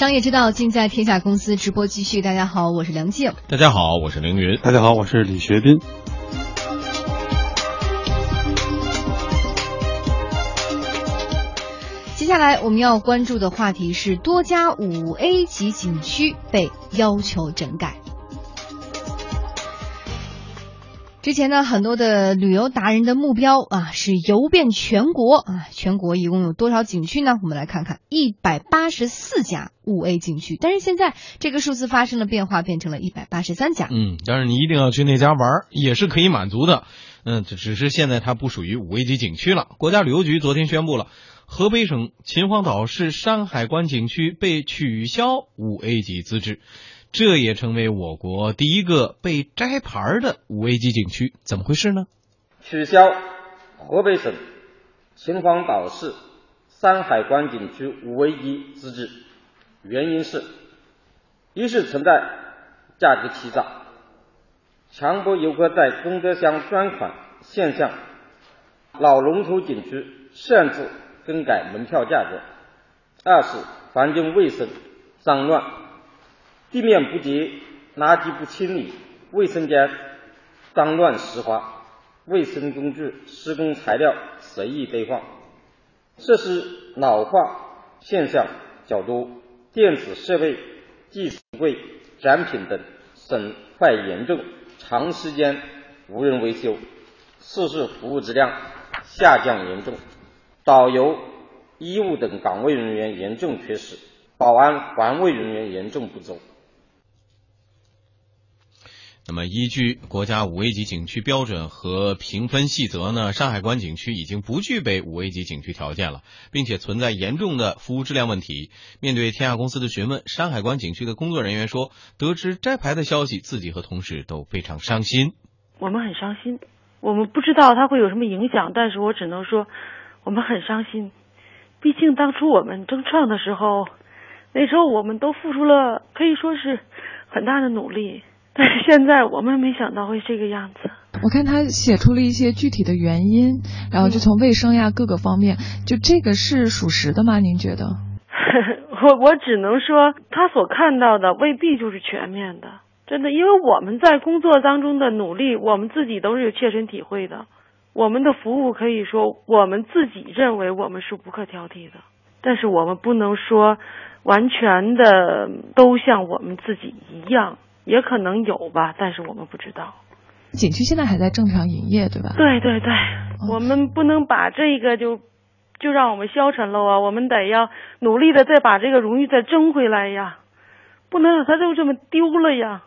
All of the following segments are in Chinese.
商业之道尽在天下公司直播继续。大家好，我是梁静。大家好，我是凌云。大家好，我是李学斌。接下来我们要关注的话题是多家五 A 级景区被要求整改。之前呢，很多的旅游达人的目标啊是游遍全国啊，全国一共有多少景区呢？我们来看看，一百八十四家五 A 景区。但是现在这个数字发生了变化，变成了一百八十三家。嗯，但是你一定要去那家玩，也是可以满足的。嗯，只只是现在它不属于五 A 级景区了。国家旅游局昨天宣布了，河北省秦皇岛市山海关景区被取消五 A 级资质。这也成为我国第一个被摘牌的五 A 级景区，怎么回事呢？取消河北省秦皇岛市山海关景区五 A 级资质，原因是：一是存在价格欺诈，强迫游客在功德箱捐款现象；老龙头景区擅自更改门票价格；二是环境卫生脏乱。地面不洁，垃圾不清理，卫生间脏乱湿滑，卫生工具、施工材料随意堆放，设施老化现象较多，电子设备、计时柜、展品等损坏严重，长时间无人维修，设施服务质量下降严重，导游、医务等岗位人员严重缺失，保安环卫人员严重不足。那么，依据国家五 A 级景区标准和评分细则呢，山海关景区已经不具备五 A 级景区条件了，并且存在严重的服务质量问题。面对天下公司的询问，山海关景区的工作人员说，得知摘牌的消息，自己和同事都非常伤心。我们很伤心，我们不知道它会有什么影响，但是我只能说，我们很伤心。毕竟当初我们争创的时候，那时候我们都付出了可以说是很大的努力。但是现在我们没想到会这个样子。我看他写出了一些具体的原因，然后就从卫生呀各个方面，就这个是属实的吗？您觉得？我我只能说，他所看到的未必就是全面的，真的，因为我们在工作当中的努力，我们自己都是有切身体会的。我们的服务可以说，我们自己认为我们是无可挑剔的，但是我们不能说完全的都像我们自己一样。也可能有吧，但是我们不知道。景区现在还在正常营业，对吧？对对对，我们不能把这个就就让我们消沉了啊！我们得要努力的再把这个荣誉再争回来呀，不能让它就这么丢了呀。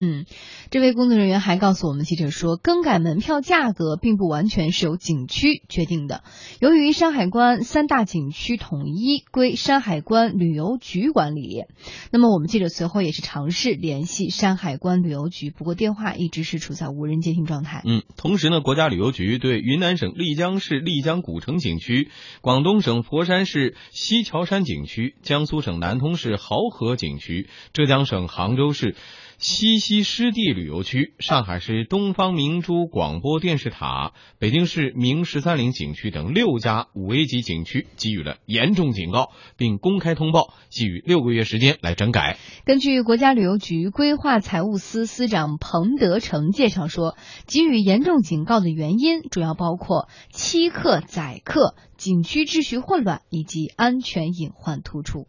嗯，这位工作人员还告诉我们记者说，更改门票价格并不完全是由景区决定的。由于山海关三大景区统一归山海关旅游局管理，那么我们记者随后也是尝试联系山海关旅游局，不过电话一直是处在无人接听状态。嗯，同时呢，国家旅游局对云南省丽江市丽江古城景区、广东省佛山市西樵山景区、江苏省南通市濠河景区、浙江省杭州市。西溪湿地旅游区、上海市东方明珠广播电视塔、北京市明十三陵景区等六家五 A 级景区给予了严重警告，并公开通报，给予六个月时间来整改。根据国家旅游局规划财务司司长彭德成介绍说，给予严重警告的原因主要包括欺客宰客、景区秩序混乱以及安全隐患突出。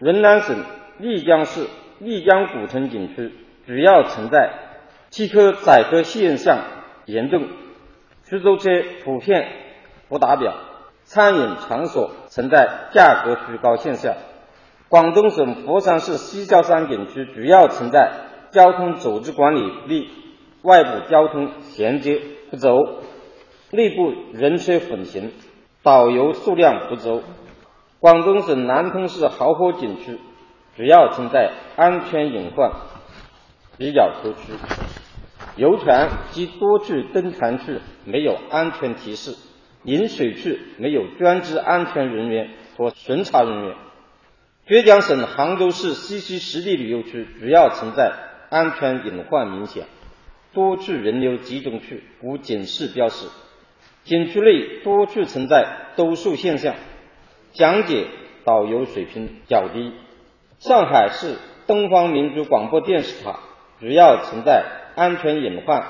云南省丽江市丽江古城景区。主要存在欺客宰客现象严重，出租车普遍不达标，餐饮场所存在价格虚高现象。广东省佛山市西樵山景区主要存在交通组织管理不力，外部交通衔接不足，内部人车混行，导游数量不足。广东省南通市濠河景区主要存在安全隐患。比较突出，游船及多处登船处没有安全提示，饮水处没有专职安全人员和巡查人员。浙江省杭州市西溪湿地旅游区主要存在安全隐患明显，多处人流集中处无警示标识，景区内多处存在兜售现象，讲解导游水平较低，上海市东方明珠广播电视塔主要存在安全隐患，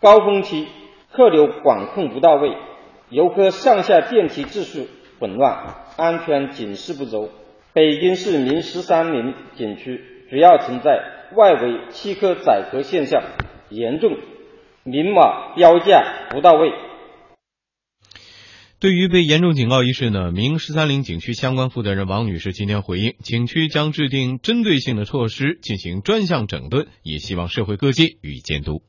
高峰期客流管控不到位，游客上下电梯秩序混乱，安全警示不足。北京市明十三陵景区主要存在外围弃客载客现象严重，明码标价不到位。对于被严重警告一事呢，明十三陵景区相关负责人王女士今天回应，景区将制定针对性的措施进行专项整顿，也希望社会各界予以监督。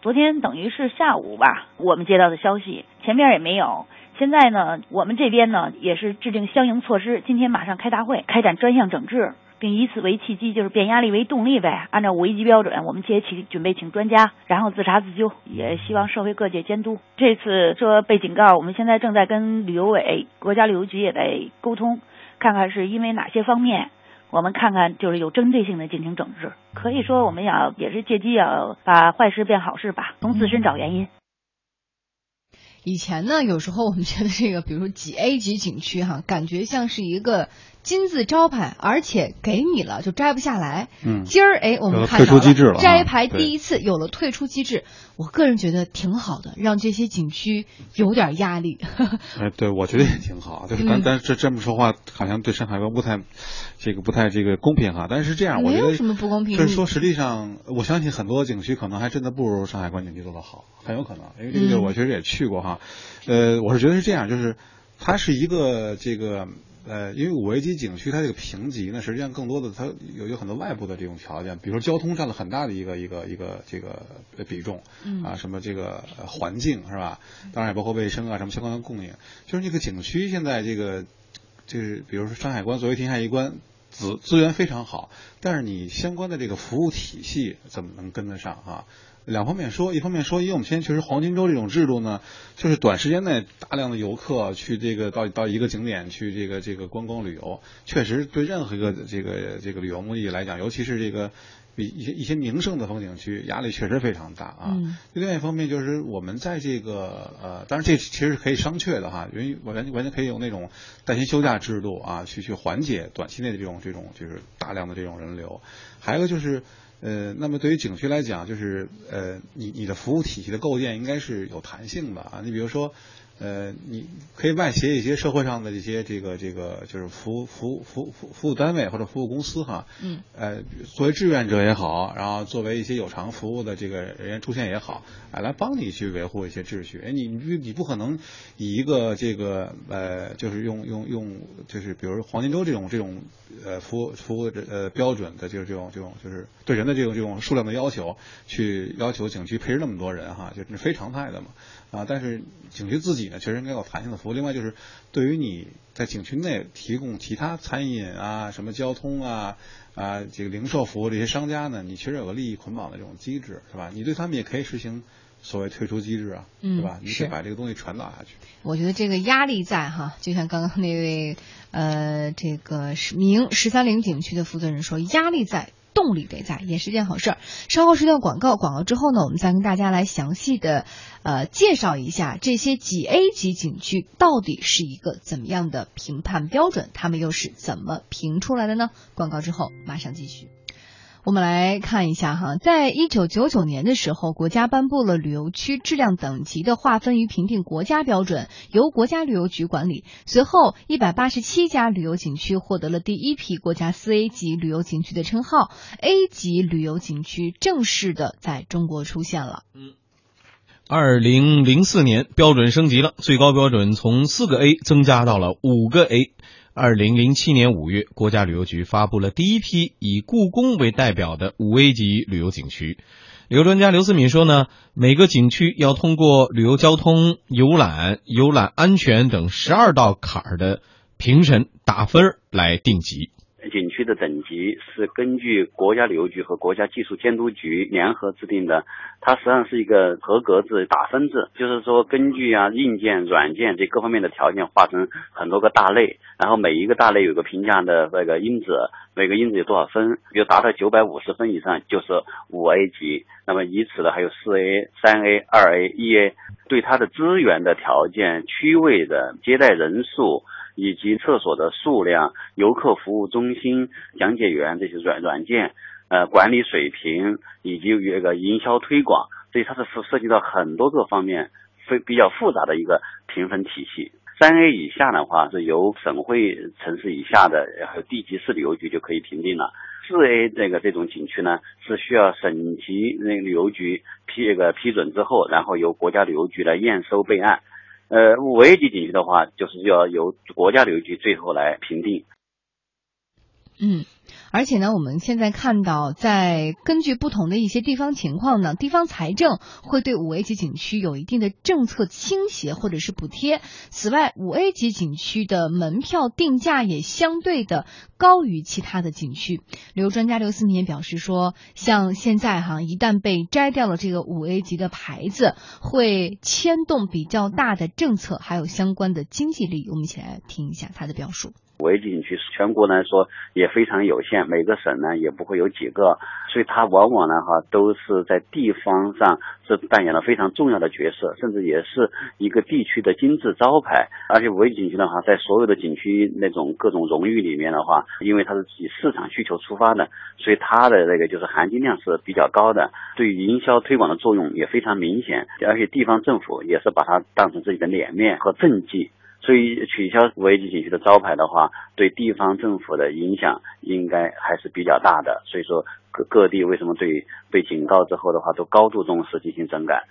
昨天等于是下午吧，我们接到的消息，前面也没有。现在呢，我们这边呢也是制定相应措施，今天马上开大会，开展专项整治。并以此为契机，就是变压力为动力呗。按照五 A 级标准，我们接起准备请专家，然后自查自纠，也希望社会各界监督。这次说被警告，我们现在正在跟旅游委、国家旅游局也在沟通，看看是因为哪些方面，我们看看就是有针对性的进行整治。可以说，我们要也是借机要把坏事变好事吧，从自身找原因。以前呢，有时候我们觉得这个，比如几 A 级景区哈，感觉像是一个。金字招牌，而且给你了就摘不下来。嗯，今儿哎，我们看到了摘牌第一次有了退出机制，我个人觉得挺好的，让这些景区有点压力。哎，对，我觉得也挺好。就是但但是这么说话，好像对上海关不太这个不太这个公平哈。但是这样，我觉得没有什么不公平。就是说，实际上我相信很多景区可能还真的不如上海关景区做的好，很有可能。因为这个我确实也去过哈。呃，我是觉得是这样，就是它是一个这个。呃，因为五 A 级景区它这个评级呢，实际上更多的它有有很多外部的这种条件，比如说交通占了很大的一个一个一个这个比重，啊，什么这个环境是吧？当然也包括卫生啊，什么相关的供应。就是那个景区现在这个，就是比如说山海关作为天下一关，资资源非常好，但是你相关的这个服务体系怎么能跟得上啊？两方面说，一方面说，因为我们现在确实黄金周这种制度呢，就是短时间内大量的游客去这个到到一个景点去这个这个观光旅游，确实对任何一个这个这个旅游目的地来讲，尤其是这个比一些一些名胜的风景区，压力确实非常大啊。另外一方面就是我们在这个呃，当然这其实是可以商榷的哈，因为完完全可以用那种带薪休假制度啊，去去缓解短期内的这种这种就是大量的这种人流。还有一个就是。呃，那么对于景区来讲，就是呃，你你的服务体系的构建应该是有弹性的啊。你比如说。呃，你可以外协一些社会上的这些这个这个就是服务服务服服服务单位或者服务公司哈，嗯，呃，作为志愿者也好，然后作为一些有偿服务的这个人员出现也好，哎，来帮你去维护一些秩序。哎，你你你不可能以一个这个呃，就是用用用就是比如黄金周这种这种呃服务服务的呃标准的就是这种这种就是对人的这种这种数量的要求，去要求景区配置那么多人哈，就是非常态的嘛。啊，但是景区自己呢，确实应该有弹性的服务。另外就是，对于你在景区内提供其他餐饮啊、什么交通啊、啊这个零售服务这些商家呢，你确实有个利益捆绑的这种机制，是吧？你对他们也可以实行所谓退出机制啊，是吧？你得把这个东西传导下去。我觉得这个压力在哈，就像刚刚那位呃，这个名十三陵景区的负责人说，压力在。动力得在，也是件好事儿。稍后是段广告，广告之后呢，我们再跟大家来详细的呃介绍一下这些几 A 级景区到底是一个怎么样的评判标准，他们又是怎么评出来的呢？广告之后马上继续。我们来看一下哈，在一九九九年的时候，国家颁布了旅游区质量等级的划分与评定国家标准，由国家旅游局管理。随后，一百八十七家旅游景区获得了第一批国家四 A 级旅游景区的称号，A 级旅游景区正式的在中国出现了。嗯，二零零四年标准升级了，最高标准从四个 A 增加到了五个 A。二零零七年五月，国家旅游局发布了第一批以故宫为代表的五 A 级旅游景区。旅游专家刘思敏说呢，每个景区要通过旅游交通、游览、游览安全等十二道坎儿的评审打分来定级。景区的等级是根据国家旅游局和国家技术监督局联合制定的，它实际上是一个合格制打分制，就是说根据啊硬件、软件这各方面的条件划成很多个大类，然后每一个大类有个评价的那个因子，每个因子有多少分，比如达到九百五十分以上就是五 A 级，那么以此的还有四 A、三 A、二 A、一 A，对它的资源的条件、区位的接待人数。以及厕所的数量、游客服务中心、讲解员这些软软件，呃，管理水平以及这个营销推广，所以它是涉及到很多个方面，非比较复杂的一个评分体系。三 A 以下的话，是由省会城市以下的还有地级市旅游局就可以评定了。四 A 这个这种景区呢，是需要省级那旅游局批那个批准之后，然后由国家旅游局来验收备案。呃，五 A 级景区的话，就是要由国家旅游局最后来评定。嗯。而且呢，我们现在看到，在根据不同的一些地方情况呢，地方财政会对五 A 级景区有一定的政策倾斜或者是补贴。此外，五 A 级景区的门票定价也相对的高于其他的景区。旅游专家刘思敏也表示说，像现在哈，一旦被摘掉了这个五 A 级的牌子，会牵动比较大的政策，还有相关的经济利益。我们一起来听一下他的表述。五 A 景区全国来说也非常有限，每个省呢也不会有几个，所以它往往呢哈都是在地方上是扮演了非常重要的角色，甚至也是一个地区的金字招牌。而且五 A 景区的话，在所有的景区那种各种荣誉里面的话，因为它是以市场需求出发的，所以它的那个就是含金量是比较高的，对于营销推广的作用也非常明显。而且地方政府也是把它当成自己的脸面和政绩。所以取消五 A 级景区的招牌的话，对地方政府的影响应该还是比较大的。所以说各各地为什么对被警告之后的话都高度重视进行整改？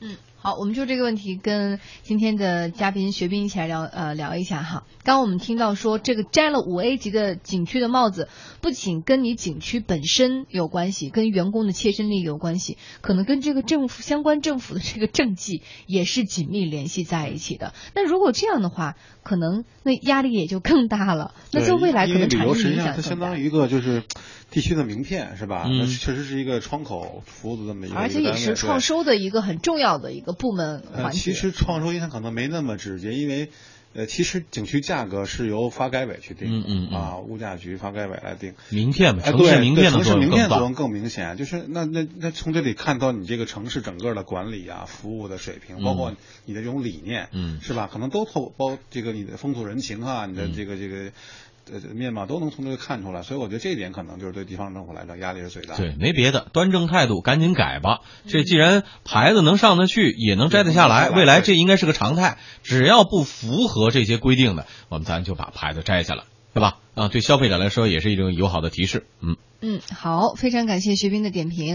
嗯。好，我们就这个问题跟今天的嘉宾学斌一起来聊，呃，聊一下哈。刚我们听到说，这个摘了五 A 级的景区的帽子，不仅跟你景区本身有关系，跟员工的切身利益有关系，可能跟这个政府相关政府的这个政绩也是紧密联系在一起的。那如果这样的话，可能那压力也就更大了。那在未来可能产生影响它相当于一个就是地区的名片，是吧？那确实是一个窗口服务的这么一个，而且也是创收的一个很重要的一个。部门环节，其实创收影响可能没那么直接，因为，呃，其实景区价格是由发改委去定，嗯嗯啊，物价局、发改委来定。名片嘛，城市名片的作用更更更明显。就是那那那从这里看到你这个城市整个的管理啊、服务的水平，包括你的这种理念，嗯，是吧？可能都透包这个你的风土人情啊，你的这个这个。呃，面貌都能从这个看出来，所以我觉得这一点可能就是对地方政府来讲压力是最大的。对，没别的，端正态度，赶紧改吧。这既然牌子能上得去，也能摘得下来，未来这应该是个常态。只要不符合这些规定的，我们咱就把牌子摘下来，对吧？啊，对消费者来说也是一种友好的提示。嗯嗯，好，非常感谢学斌的点评。